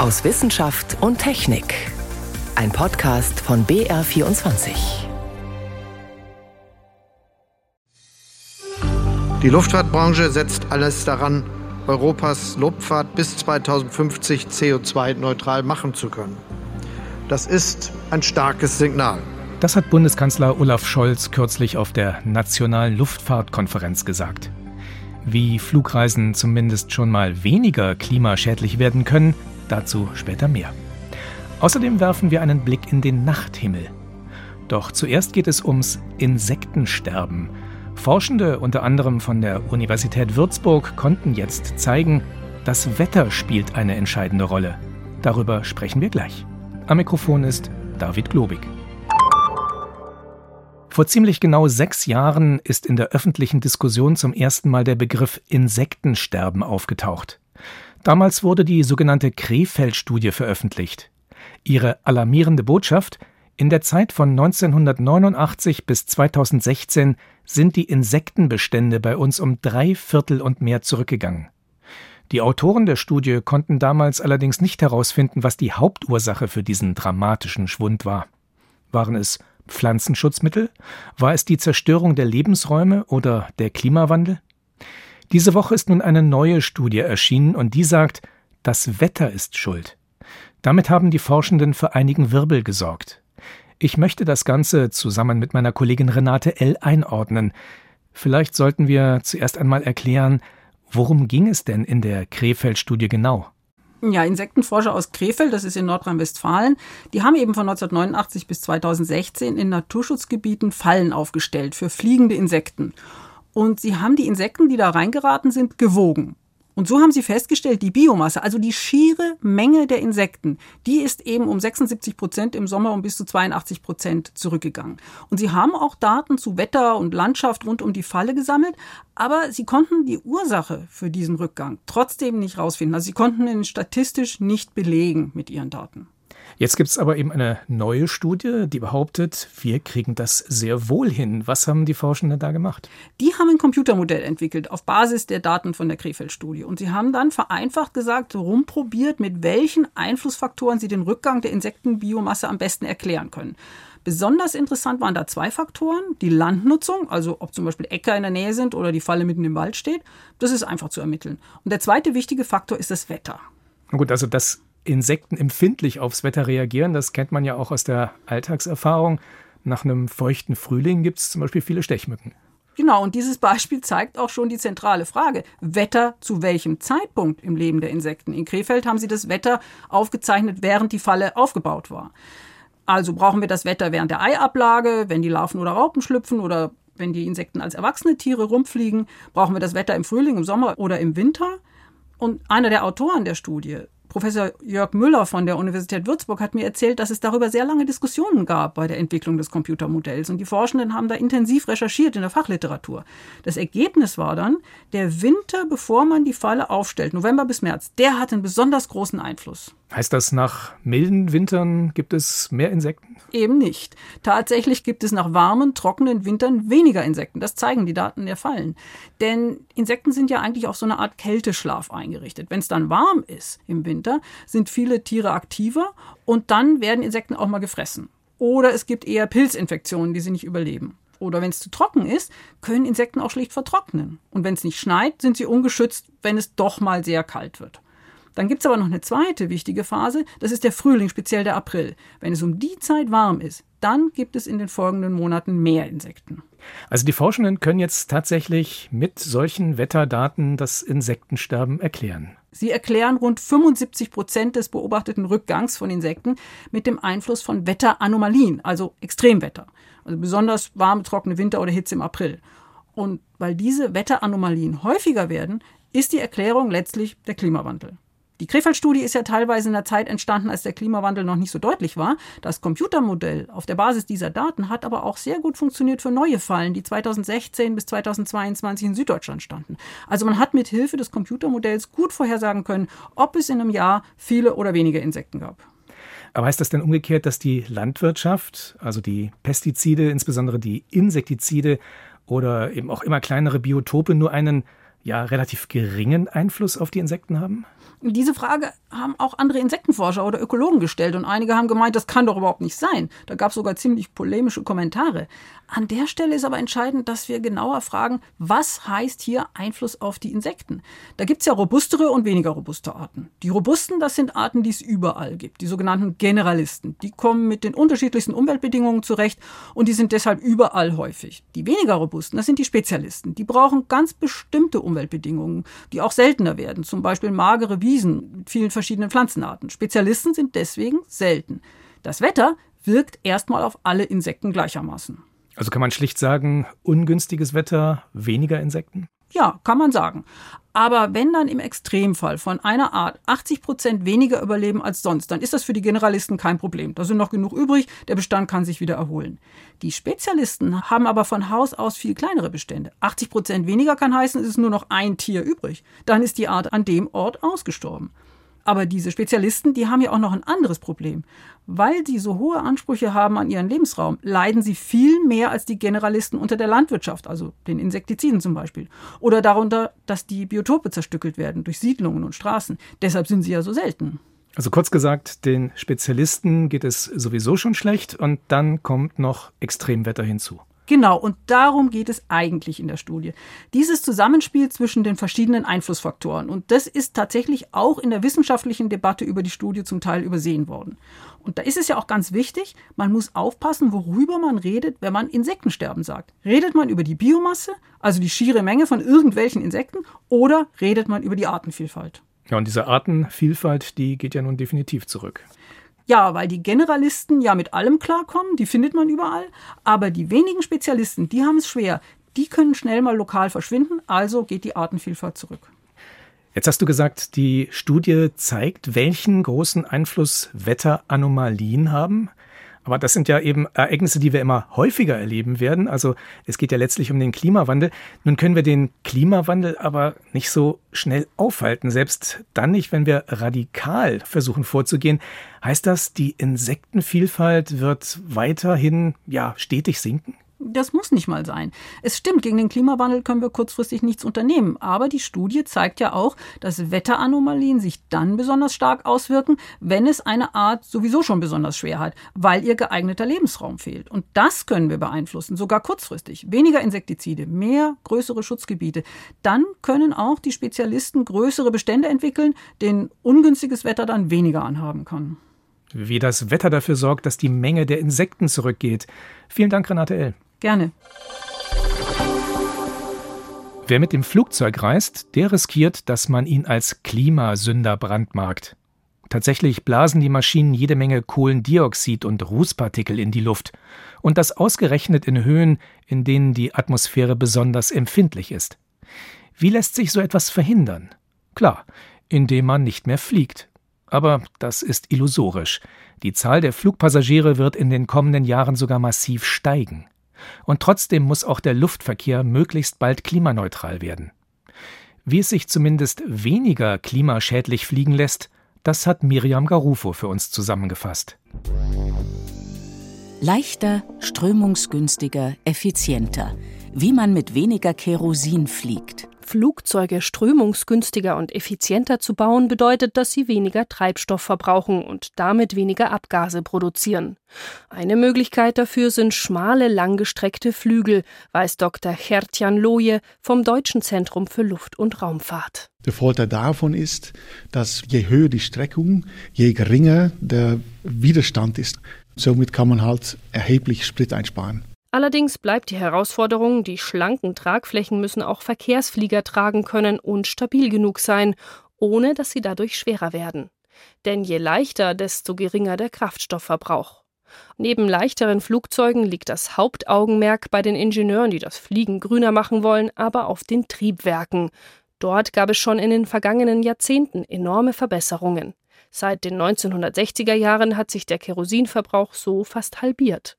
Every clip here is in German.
aus Wissenschaft und Technik. Ein Podcast von BR24. Die Luftfahrtbranche setzt alles daran, Europas Luftfahrt bis 2050 CO2-neutral machen zu können. Das ist ein starkes Signal. Das hat Bundeskanzler Olaf Scholz kürzlich auf der Nationalen Luftfahrtkonferenz gesagt. Wie Flugreisen zumindest schon mal weniger klimaschädlich werden können, dazu später mehr. Außerdem werfen wir einen Blick in den Nachthimmel. Doch zuerst geht es ums Insektensterben. Forschende unter anderem von der Universität Würzburg konnten jetzt zeigen, das Wetter spielt eine entscheidende Rolle. Darüber sprechen wir gleich. Am Mikrofon ist David Globig. Vor ziemlich genau sechs Jahren ist in der öffentlichen Diskussion zum ersten Mal der Begriff Insektensterben aufgetaucht. Damals wurde die sogenannte Krefeld-Studie veröffentlicht. Ihre alarmierende Botschaft in der Zeit von 1989 bis 2016 sind die Insektenbestände bei uns um drei Viertel und mehr zurückgegangen. Die Autoren der Studie konnten damals allerdings nicht herausfinden, was die Hauptursache für diesen dramatischen Schwund war. Waren es Pflanzenschutzmittel? War es die Zerstörung der Lebensräume oder der Klimawandel? Diese Woche ist nun eine neue Studie erschienen und die sagt, das Wetter ist schuld. Damit haben die Forschenden für einigen Wirbel gesorgt. Ich möchte das Ganze zusammen mit meiner Kollegin Renate L. einordnen. Vielleicht sollten wir zuerst einmal erklären, worum ging es denn in der Krefeld-Studie genau? Ja, Insektenforscher aus Krefeld, das ist in Nordrhein-Westfalen, die haben eben von 1989 bis 2016 in Naturschutzgebieten Fallen aufgestellt für fliegende Insekten. Und sie haben die Insekten, die da reingeraten sind, gewogen. Und so haben sie festgestellt, die Biomasse, also die schiere Menge der Insekten, die ist eben um 76 Prozent im Sommer um bis zu 82 Prozent zurückgegangen. Und sie haben auch Daten zu Wetter und Landschaft rund um die Falle gesammelt, aber sie konnten die Ursache für diesen Rückgang trotzdem nicht rausfinden. Also sie konnten ihn statistisch nicht belegen mit ihren Daten. Jetzt gibt es aber eben eine neue Studie, die behauptet, wir kriegen das sehr wohl hin. Was haben die Forschenden da gemacht? Die haben ein Computermodell entwickelt auf Basis der Daten von der Krefeld-Studie. Und sie haben dann vereinfacht gesagt, rumprobiert, mit welchen Einflussfaktoren sie den Rückgang der Insektenbiomasse am besten erklären können. Besonders interessant waren da zwei Faktoren. Die Landnutzung, also ob zum Beispiel Äcker in der Nähe sind oder die Falle mitten im Wald steht. Das ist einfach zu ermitteln. Und der zweite wichtige Faktor ist das Wetter. Gut, also das Insekten empfindlich aufs Wetter reagieren. Das kennt man ja auch aus der Alltagserfahrung. Nach einem feuchten Frühling gibt es zum Beispiel viele Stechmücken. Genau, und dieses Beispiel zeigt auch schon die zentrale Frage. Wetter zu welchem Zeitpunkt im Leben der Insekten? In Krefeld haben sie das Wetter aufgezeichnet, während die Falle aufgebaut war. Also brauchen wir das Wetter während der Eiablage, wenn die Larven oder Raupen schlüpfen oder wenn die Insekten als erwachsene Tiere rumfliegen? Brauchen wir das Wetter im Frühling, im Sommer oder im Winter? Und einer der Autoren der Studie Professor Jörg Müller von der Universität Würzburg hat mir erzählt, dass es darüber sehr lange Diskussionen gab bei der Entwicklung des Computermodells. Und die Forschenden haben da intensiv recherchiert in der Fachliteratur. Das Ergebnis war dann, der Winter, bevor man die Falle aufstellt, November bis März, der hat einen besonders großen Einfluss. Heißt das, nach milden Wintern gibt es mehr Insekten? Eben nicht. Tatsächlich gibt es nach warmen, trockenen Wintern weniger Insekten. Das zeigen die Daten der Fallen. Denn Insekten sind ja eigentlich auf so eine Art Kälteschlaf eingerichtet. Wenn es dann warm ist im Winter, sind viele Tiere aktiver und dann werden Insekten auch mal gefressen. Oder es gibt eher Pilzinfektionen, die sie nicht überleben. Oder wenn es zu trocken ist, können Insekten auch schlicht vertrocknen. Und wenn es nicht schneit, sind sie ungeschützt, wenn es doch mal sehr kalt wird. Dann gibt es aber noch eine zweite wichtige Phase, das ist der Frühling, speziell der April. Wenn es um die Zeit warm ist, dann gibt es in den folgenden Monaten mehr Insekten. Also die Forschenden können jetzt tatsächlich mit solchen Wetterdaten das Insektensterben erklären. Sie erklären rund 75 Prozent des beobachteten Rückgangs von Insekten mit dem Einfluss von Wetteranomalien, also Extremwetter. Also besonders warme, trockene Winter oder Hitze im April. Und weil diese Wetteranomalien häufiger werden, ist die Erklärung letztlich der Klimawandel. Die Krefeld-Studie ist ja teilweise in der Zeit entstanden, als der Klimawandel noch nicht so deutlich war. Das Computermodell auf der Basis dieser Daten hat aber auch sehr gut funktioniert für neue Fallen, die 2016 bis 2022 in Süddeutschland standen. Also man hat mit Hilfe des Computermodells gut vorhersagen können, ob es in einem Jahr viele oder weniger Insekten gab. Aber heißt das denn umgekehrt, dass die Landwirtschaft, also die Pestizide, insbesondere die Insektizide oder eben auch immer kleinere Biotope nur einen ja relativ geringen Einfluss auf die Insekten haben? Diese Frage haben auch andere Insektenforscher oder Ökologen gestellt und einige haben gemeint, das kann doch überhaupt nicht sein. Da gab es sogar ziemlich polemische Kommentare. An der Stelle ist aber entscheidend, dass wir genauer fragen, was heißt hier Einfluss auf die Insekten? Da gibt es ja robustere und weniger robuste Arten. Die robusten, das sind Arten, die es überall gibt, die sogenannten Generalisten. Die kommen mit den unterschiedlichsten Umweltbedingungen zurecht und die sind deshalb überall häufig. Die weniger robusten, das sind die Spezialisten. Die brauchen ganz bestimmte Umweltbedingungen, die auch seltener werden, zum Beispiel magere Wiesen mit vielen verschiedenen Pflanzenarten. Spezialisten sind deswegen selten. Das Wetter wirkt erstmal auf alle Insekten gleichermaßen. Also kann man schlicht sagen, ungünstiges Wetter, weniger Insekten? Ja, kann man sagen. Aber wenn dann im Extremfall von einer Art 80 Prozent weniger überleben als sonst, dann ist das für die Generalisten kein Problem. Da sind noch genug übrig, der Bestand kann sich wieder erholen. Die Spezialisten haben aber von Haus aus viel kleinere Bestände. 80 Prozent weniger kann heißen, es ist nur noch ein Tier übrig. Dann ist die Art an dem Ort ausgestorben. Aber diese Spezialisten, die haben ja auch noch ein anderes Problem. Weil sie so hohe Ansprüche haben an ihren Lebensraum, leiden sie viel mehr als die Generalisten unter der Landwirtschaft, also den Insektiziden zum Beispiel. Oder darunter, dass die Biotope zerstückelt werden durch Siedlungen und Straßen. Deshalb sind sie ja so selten. Also kurz gesagt, den Spezialisten geht es sowieso schon schlecht und dann kommt noch Extremwetter hinzu. Genau, und darum geht es eigentlich in der Studie. Dieses Zusammenspiel zwischen den verschiedenen Einflussfaktoren. Und das ist tatsächlich auch in der wissenschaftlichen Debatte über die Studie zum Teil übersehen worden. Und da ist es ja auch ganz wichtig, man muss aufpassen, worüber man redet, wenn man Insektensterben sagt. Redet man über die Biomasse, also die schiere Menge von irgendwelchen Insekten, oder redet man über die Artenvielfalt? Ja, und diese Artenvielfalt, die geht ja nun definitiv zurück. Ja, weil die Generalisten ja mit allem klarkommen, die findet man überall. Aber die wenigen Spezialisten, die haben es schwer. Die können schnell mal lokal verschwinden, also geht die Artenvielfalt zurück. Jetzt hast du gesagt, die Studie zeigt, welchen großen Einfluss Wetteranomalien haben. Aber das sind ja eben Ereignisse, die wir immer häufiger erleben werden. Also es geht ja letztlich um den Klimawandel. Nun können wir den Klimawandel aber nicht so schnell aufhalten, selbst dann nicht, wenn wir radikal versuchen vorzugehen. Heißt das, die Insektenvielfalt wird weiterhin ja stetig sinken? Das muss nicht mal sein. Es stimmt, gegen den Klimawandel können wir kurzfristig nichts unternehmen. Aber die Studie zeigt ja auch, dass Wetteranomalien sich dann besonders stark auswirken, wenn es eine Art sowieso schon besonders schwer hat, weil ihr geeigneter Lebensraum fehlt. Und das können wir beeinflussen, sogar kurzfristig. Weniger Insektizide, mehr größere Schutzgebiete. Dann können auch die Spezialisten größere Bestände entwickeln, denen ungünstiges Wetter dann weniger anhaben kann. Wie das Wetter dafür sorgt, dass die Menge der Insekten zurückgeht. Vielen Dank, Renate L. Gerne. Wer mit dem Flugzeug reist, der riskiert, dass man ihn als Klimasünder brandmarkt. Tatsächlich blasen die Maschinen jede Menge Kohlendioxid und Rußpartikel in die Luft. Und das ausgerechnet in Höhen, in denen die Atmosphäre besonders empfindlich ist. Wie lässt sich so etwas verhindern? Klar, indem man nicht mehr fliegt. Aber das ist illusorisch. Die Zahl der Flugpassagiere wird in den kommenden Jahren sogar massiv steigen. Und trotzdem muss auch der Luftverkehr möglichst bald klimaneutral werden. Wie es sich zumindest weniger klimaschädlich fliegen lässt, das hat Miriam Garufo für uns zusammengefasst. Leichter, strömungsgünstiger, effizienter. Wie man mit weniger Kerosin fliegt. Flugzeuge strömungsgünstiger und effizienter zu bauen, bedeutet, dass sie weniger Treibstoff verbrauchen und damit weniger Abgase produzieren. Eine Möglichkeit dafür sind schmale, langgestreckte Flügel, weiß Dr. Gertjan Loje vom Deutschen Zentrum für Luft- und Raumfahrt. Der Vorteil davon ist, dass je höher die Streckung, je geringer der Widerstand ist. Somit kann man halt erheblich Sprit einsparen. Allerdings bleibt die Herausforderung, die schlanken Tragflächen müssen auch Verkehrsflieger tragen können und stabil genug sein, ohne dass sie dadurch schwerer werden. Denn je leichter, desto geringer der Kraftstoffverbrauch. Neben leichteren Flugzeugen liegt das Hauptaugenmerk bei den Ingenieuren, die das Fliegen grüner machen wollen, aber auf den Triebwerken. Dort gab es schon in den vergangenen Jahrzehnten enorme Verbesserungen. Seit den 1960er Jahren hat sich der Kerosinverbrauch so fast halbiert.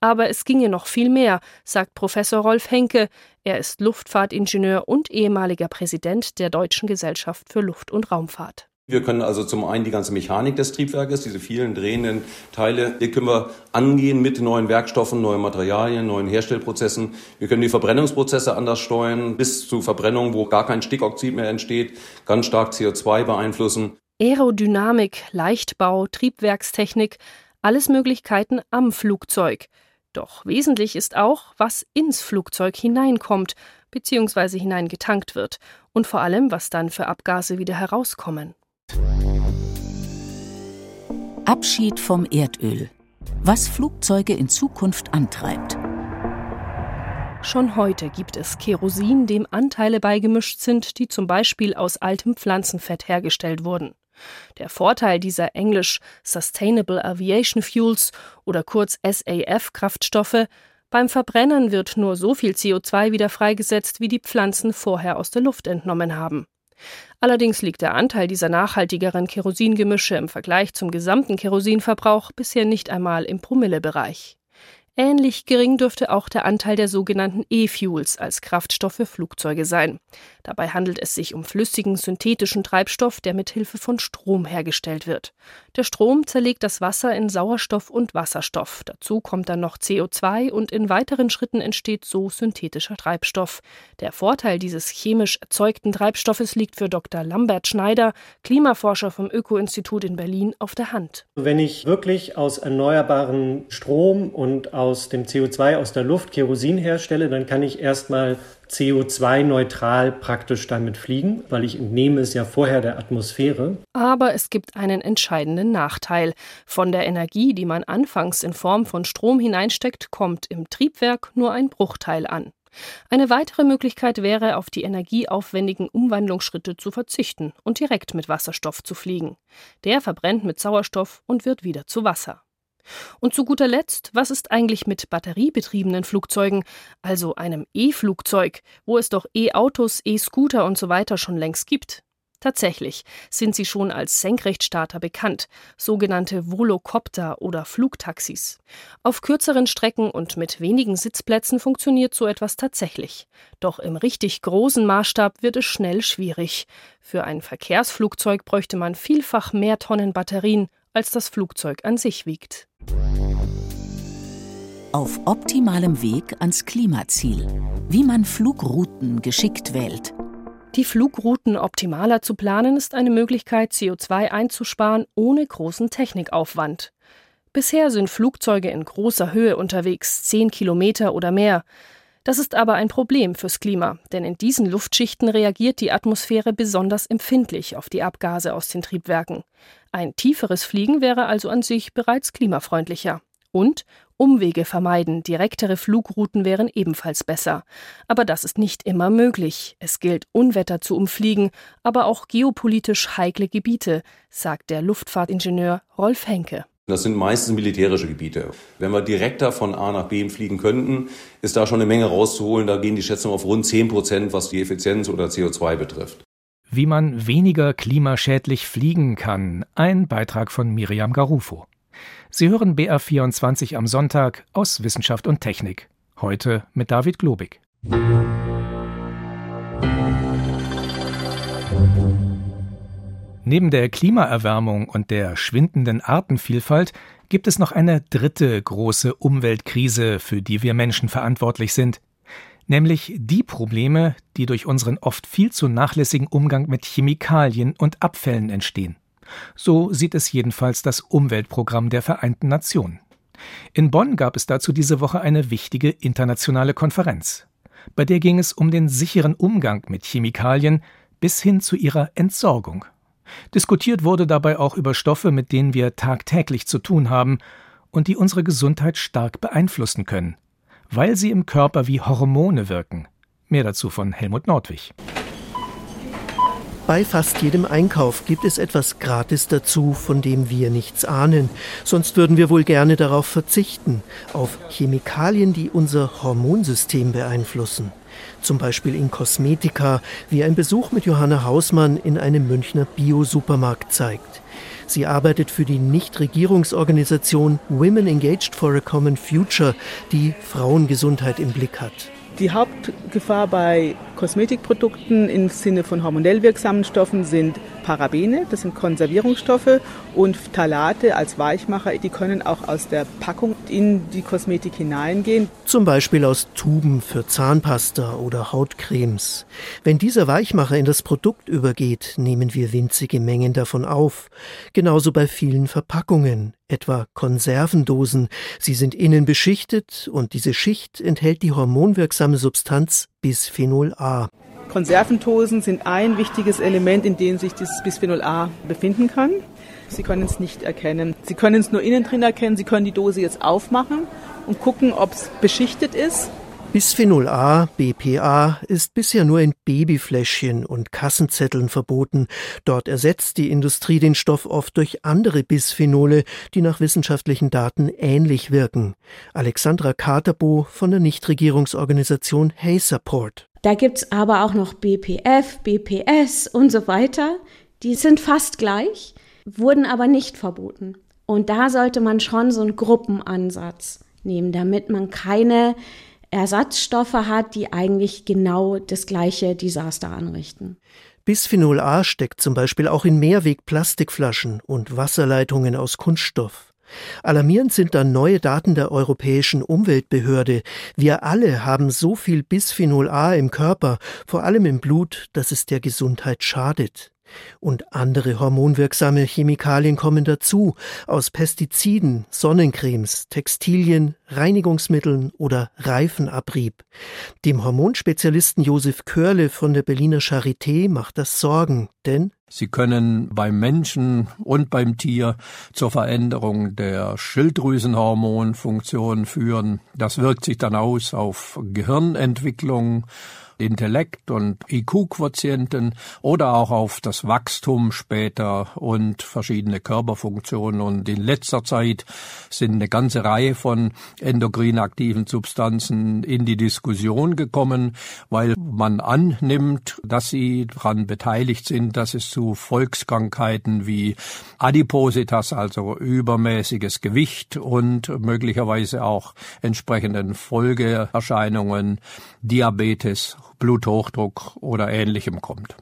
Aber es ginge noch viel mehr, sagt Professor Rolf Henke. Er ist Luftfahrtingenieur und ehemaliger Präsident der Deutschen Gesellschaft für Luft- und Raumfahrt. Wir können also zum einen die ganze Mechanik des Triebwerkes, diese vielen drehenden Teile, die können wir angehen mit neuen Werkstoffen, neuen Materialien, neuen Herstellprozessen. Wir können die Verbrennungsprozesse anders steuern, bis zu Verbrennung, wo gar kein Stickoxid mehr entsteht, ganz stark CO2 beeinflussen. Aerodynamik, Leichtbau, Triebwerkstechnik, alles Möglichkeiten am Flugzeug. Doch wesentlich ist auch, was ins Flugzeug hineinkommt bzw. hineingetankt wird und vor allem, was dann für Abgase wieder herauskommen. Abschied vom Erdöl. Was Flugzeuge in Zukunft antreibt. Schon heute gibt es Kerosin, dem Anteile beigemischt sind, die zum Beispiel aus altem Pflanzenfett hergestellt wurden. Der Vorteil dieser englisch Sustainable Aviation Fuels oder kurz SAF-Kraftstoffe beim Verbrennen wird nur so viel CO2 wieder freigesetzt, wie die Pflanzen vorher aus der Luft entnommen haben. Allerdings liegt der Anteil dieser nachhaltigeren Kerosingemische im Vergleich zum gesamten Kerosinverbrauch bisher nicht einmal im Promillebereich. Ähnlich gering dürfte auch der Anteil der sogenannten E-Fuels als Kraftstoff für Flugzeuge sein. Dabei handelt es sich um flüssigen synthetischen Treibstoff, der mit Hilfe von Strom hergestellt wird. Der Strom zerlegt das Wasser in Sauerstoff und Wasserstoff. Dazu kommt dann noch CO2 und in weiteren Schritten entsteht so synthetischer Treibstoff. Der Vorteil dieses chemisch erzeugten Treibstoffes liegt für Dr. Lambert Schneider, Klimaforscher vom Öko-Institut in Berlin, auf der Hand. Wenn ich wirklich aus erneuerbaren Strom und aus dem CO2 aus der Luft Kerosin herstelle, dann kann ich erstmal CO2-neutral praktisch damit fliegen, weil ich entnehme es ja vorher der Atmosphäre. Aber es gibt einen entscheidenden Nachteil. Von der Energie, die man anfangs in Form von Strom hineinsteckt, kommt im Triebwerk nur ein Bruchteil an. Eine weitere Möglichkeit wäre, auf die energieaufwendigen Umwandlungsschritte zu verzichten und direkt mit Wasserstoff zu fliegen. Der verbrennt mit Sauerstoff und wird wieder zu Wasser. Und zu guter Letzt, was ist eigentlich mit batteriebetriebenen Flugzeugen, also einem E-Flugzeug, wo es doch E-Autos, E-Scooter und so weiter schon längst gibt? Tatsächlich sind sie schon als Senkrechtstarter bekannt, sogenannte Volocopter oder Flugtaxis. Auf kürzeren Strecken und mit wenigen Sitzplätzen funktioniert so etwas tatsächlich. Doch im richtig großen Maßstab wird es schnell schwierig. Für ein Verkehrsflugzeug bräuchte man vielfach mehr Tonnen Batterien, als das Flugzeug an sich wiegt. Auf optimalem Weg ans Klimaziel. Wie man Flugrouten geschickt wählt. Die Flugrouten optimaler zu planen ist eine Möglichkeit, CO2 einzusparen ohne großen Technikaufwand. Bisher sind Flugzeuge in großer Höhe unterwegs, 10 Kilometer oder mehr. Das ist aber ein Problem fürs Klima, denn in diesen Luftschichten reagiert die Atmosphäre besonders empfindlich auf die Abgase aus den Triebwerken. Ein tieferes Fliegen wäre also an sich bereits klimafreundlicher. Und Umwege vermeiden, direktere Flugrouten wären ebenfalls besser. Aber das ist nicht immer möglich. Es gilt, Unwetter zu umfliegen, aber auch geopolitisch heikle Gebiete, sagt der Luftfahrtingenieur Rolf Henke. Das sind meistens militärische Gebiete. Wenn wir direkter von A nach B fliegen könnten, ist da schon eine Menge rauszuholen. Da gehen die Schätzungen auf rund 10 Prozent, was die Effizienz oder CO2 betrifft. Wie man weniger klimaschädlich fliegen kann. Ein Beitrag von Miriam Garufo. Sie hören BR24 am Sonntag aus Wissenschaft und Technik. Heute mit David Globig. Neben der Klimaerwärmung und der schwindenden Artenvielfalt gibt es noch eine dritte große Umweltkrise, für die wir Menschen verantwortlich sind, nämlich die Probleme, die durch unseren oft viel zu nachlässigen Umgang mit Chemikalien und Abfällen entstehen. So sieht es jedenfalls das Umweltprogramm der Vereinten Nationen. In Bonn gab es dazu diese Woche eine wichtige internationale Konferenz. Bei der ging es um den sicheren Umgang mit Chemikalien bis hin zu ihrer Entsorgung. Diskutiert wurde dabei auch über Stoffe, mit denen wir tagtäglich zu tun haben und die unsere Gesundheit stark beeinflussen können, weil sie im Körper wie Hormone wirken. Mehr dazu von Helmut Nordwig. Bei fast jedem Einkauf gibt es etwas gratis dazu, von dem wir nichts ahnen. Sonst würden wir wohl gerne darauf verzichten, auf Chemikalien, die unser Hormonsystem beeinflussen. Zum Beispiel in Kosmetika, wie ein Besuch mit Johanna Hausmann in einem Münchner Bio-Supermarkt zeigt. Sie arbeitet für die Nichtregierungsorganisation Women Engaged for a Common Future, die Frauengesundheit im Blick hat. Die Hauptgefahr bei Kosmetikprodukten im Sinne von hormonell wirksamen Stoffen sind Parabene, das sind Konservierungsstoffe, und Phthalate als Weichmacher, die können auch aus der Packung in die Kosmetik hineingehen. Zum Beispiel aus Tuben für Zahnpasta oder Hautcremes. Wenn dieser Weichmacher in das Produkt übergeht, nehmen wir winzige Mengen davon auf. Genauso bei vielen Verpackungen, etwa Konservendosen. Sie sind innen beschichtet und diese Schicht enthält die hormonwirksame Substanz Bisphenol A. Konservendosen sind ein wichtiges Element, in dem sich dieses Bisphenol A befinden kann. Sie können es nicht erkennen. Sie können es nur innen drin erkennen. Sie können die Dose jetzt aufmachen und gucken, ob es beschichtet ist. Bisphenol A, BPA, ist bisher nur in Babyfläschchen und Kassenzetteln verboten. Dort ersetzt die Industrie den Stoff oft durch andere Bisphenole, die nach wissenschaftlichen Daten ähnlich wirken. Alexandra Katerbo von der Nichtregierungsorganisation Hey Support. Da gibt's aber auch noch BPF, BPS und so weiter. Die sind fast gleich, wurden aber nicht verboten. Und da sollte man schon so einen Gruppenansatz nehmen, damit man keine Ersatzstoffe hat, die eigentlich genau das gleiche Desaster anrichten. Bisphenol A steckt zum Beispiel auch in Mehrwegplastikflaschen und Wasserleitungen aus Kunststoff. Alarmierend sind dann neue Daten der Europäischen Umweltbehörde. Wir alle haben so viel Bisphenol A im Körper, vor allem im Blut, dass es der Gesundheit schadet. Und andere hormonwirksame Chemikalien kommen dazu, aus Pestiziden, Sonnencremes, Textilien, Reinigungsmitteln oder Reifenabrieb. Dem Hormonspezialisten Josef Körle von der Berliner Charité macht das Sorgen, denn Sie können beim Menschen und beim Tier zur Veränderung der Schilddrüsenhormonfunktion führen. Das wirkt sich dann aus auf Gehirnentwicklung, Intellekt und IQ-Quotienten oder auch auf das Wachstum später und verschiedene Körperfunktionen. Und in letzter Zeit sind eine ganze Reihe von endokrin aktiven Substanzen in die Diskussion gekommen, weil man annimmt, dass sie daran beteiligt sind, dass es zu Volkskrankheiten wie Adipositas, also übermäßiges Gewicht und möglicherweise auch entsprechenden Folgeerscheinungen, Diabetes, Bluthochdruck oder ähnlichem kommt.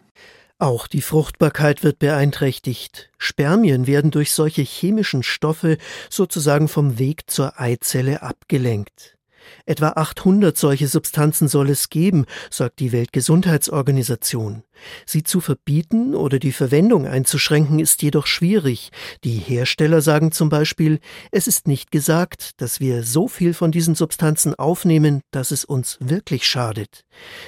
Auch die Fruchtbarkeit wird beeinträchtigt. Spermien werden durch solche chemischen Stoffe sozusagen vom Weg zur Eizelle abgelenkt. Etwa 800 solche Substanzen soll es geben, sagt die Weltgesundheitsorganisation. Sie zu verbieten oder die Verwendung einzuschränken ist jedoch schwierig. Die Hersteller sagen zum Beispiel, es ist nicht gesagt, dass wir so viel von diesen Substanzen aufnehmen, dass es uns wirklich schadet.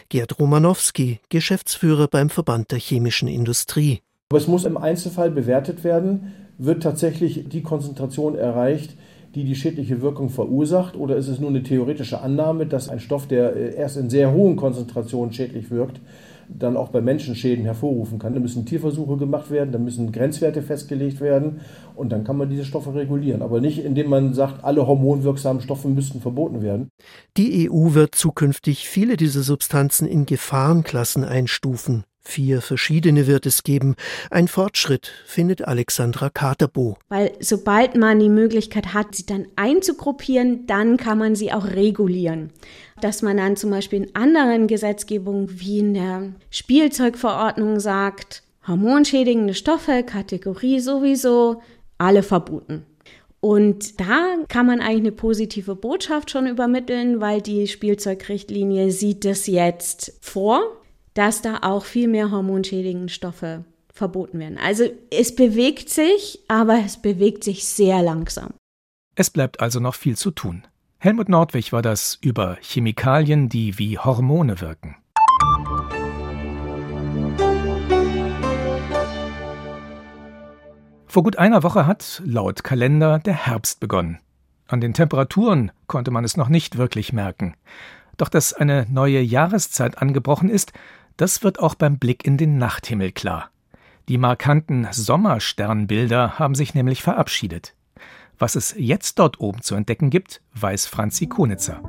Gerd Romanowski, Geschäftsführer beim Verband der chemischen Industrie. Aber es muss im Einzelfall bewertet werden, wird tatsächlich die Konzentration erreicht, die die schädliche Wirkung verursacht? Oder ist es nur eine theoretische Annahme, dass ein Stoff, der äh, erst in sehr hohen Konzentrationen schädlich wirkt, dann auch bei Menschen Schäden hervorrufen kann? Da müssen Tierversuche gemacht werden, da müssen Grenzwerte festgelegt werden und dann kann man diese Stoffe regulieren. Aber nicht, indem man sagt, alle hormonwirksamen Stoffe müssten verboten werden. Die EU wird zukünftig viele dieser Substanzen in Gefahrenklassen einstufen. Vier verschiedene wird es geben. Ein Fortschritt, findet Alexandra Katerbo. Weil sobald man die Möglichkeit hat, sie dann einzugruppieren, dann kann man sie auch regulieren. Dass man dann zum Beispiel in anderen Gesetzgebungen wie in der Spielzeugverordnung sagt, hormonschädigende Stoffe, Kategorie sowieso, alle verboten. Und da kann man eigentlich eine positive Botschaft schon übermitteln, weil die Spielzeugrichtlinie sieht das jetzt vor dass da auch viel mehr hormonschädigende Stoffe verboten werden. Also es bewegt sich, aber es bewegt sich sehr langsam. Es bleibt also noch viel zu tun. Helmut Nordwig war das über Chemikalien, die wie Hormone wirken. Vor gut einer Woche hat, laut Kalender, der Herbst begonnen. An den Temperaturen konnte man es noch nicht wirklich merken. Doch dass eine neue Jahreszeit angebrochen ist, das wird auch beim Blick in den Nachthimmel klar. Die markanten Sommersternbilder haben sich nämlich verabschiedet. Was es jetzt dort oben zu entdecken gibt, weiß Franzi Konitzer.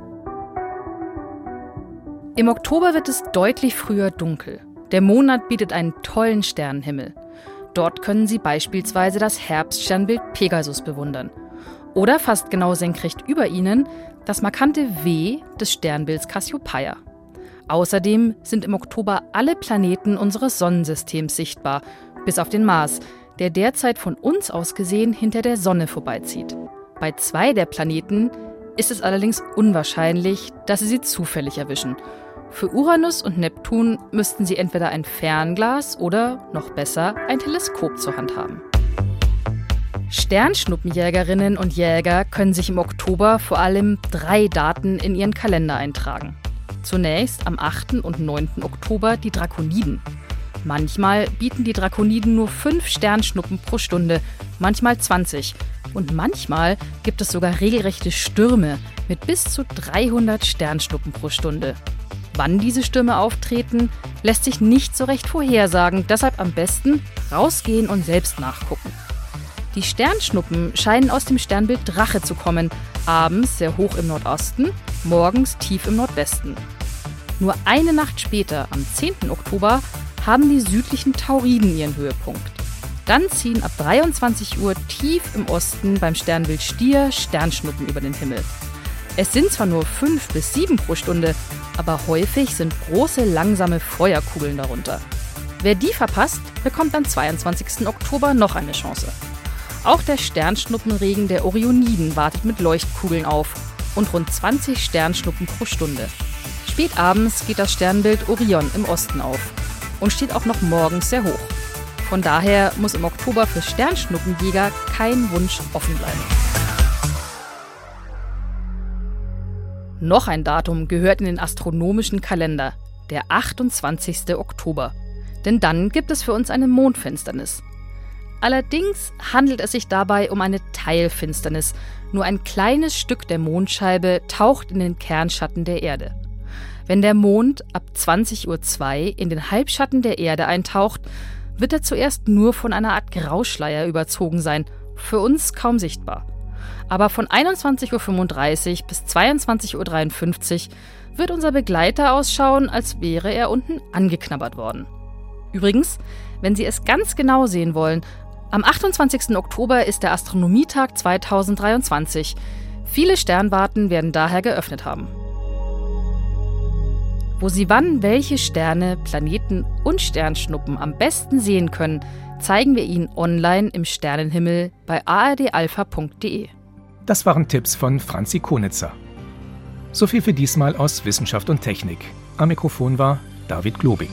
Im Oktober wird es deutlich früher dunkel. Der Monat bietet einen tollen Sternenhimmel. Dort können Sie beispielsweise das Herbststernbild Pegasus bewundern. Oder fast genau senkrecht über ihnen das markante W des Sternbilds Cassiopeia. Außerdem sind im Oktober alle Planeten unseres Sonnensystems sichtbar, bis auf den Mars, der derzeit von uns aus gesehen hinter der Sonne vorbeizieht. Bei zwei der Planeten ist es allerdings unwahrscheinlich, dass sie sie zufällig erwischen. Für Uranus und Neptun müssten sie entweder ein Fernglas oder, noch besser, ein Teleskop zur Hand haben. Sternschnuppenjägerinnen und Jäger können sich im Oktober vor allem drei Daten in ihren Kalender eintragen. Zunächst am 8. und 9. Oktober die Drakoniden. Manchmal bieten die Drakoniden nur fünf Sternschnuppen pro Stunde, manchmal 20. Und manchmal gibt es sogar regelrechte Stürme mit bis zu 300 Sternschnuppen pro Stunde. Wann diese Stürme auftreten, lässt sich nicht so recht vorhersagen, deshalb am besten rausgehen und selbst nachgucken. Die Sternschnuppen scheinen aus dem Sternbild Drache zu kommen, abends sehr hoch im Nordosten, morgens tief im Nordwesten. Nur eine Nacht später, am 10. Oktober, haben die südlichen Tauriden ihren Höhepunkt. Dann ziehen ab 23 Uhr tief im Osten beim Sternbild Stier Sternschnuppen über den Himmel. Es sind zwar nur fünf bis sieben pro Stunde, aber häufig sind große, langsame Feuerkugeln darunter. Wer die verpasst, bekommt am 22. Oktober noch eine Chance. Auch der Sternschnuppenregen der Orioniden wartet mit Leuchtkugeln auf und rund 20 Sternschnuppen pro Stunde. Spät abends geht das Sternbild Orion im Osten auf und steht auch noch morgens sehr hoch. Von daher muss im Oktober für Sternschnuppenjäger kein Wunsch offen bleiben. Noch ein Datum gehört in den astronomischen Kalender, der 28. Oktober. Denn dann gibt es für uns eine Mondfinsternis. Allerdings handelt es sich dabei um eine Teilfinsternis. Nur ein kleines Stück der Mondscheibe taucht in den Kernschatten der Erde. Wenn der Mond ab 20.02 Uhr in den Halbschatten der Erde eintaucht, wird er zuerst nur von einer Art Grauschleier überzogen sein, für uns kaum sichtbar. Aber von 21.35 Uhr bis 22.53 Uhr wird unser Begleiter ausschauen, als wäre er unten angeknabbert worden. Übrigens, wenn Sie es ganz genau sehen wollen, am 28. Oktober ist der Astronomietag 2023. Viele Sternwarten werden daher geöffnet haben. Wo Sie wann welche Sterne, Planeten und Sternschnuppen am besten sehen können, zeigen wir Ihnen online im Sternenhimmel bei ardalpha.de. Das waren Tipps von Franzi Konitzer. So viel für diesmal aus Wissenschaft und Technik. Am Mikrofon war David Globig.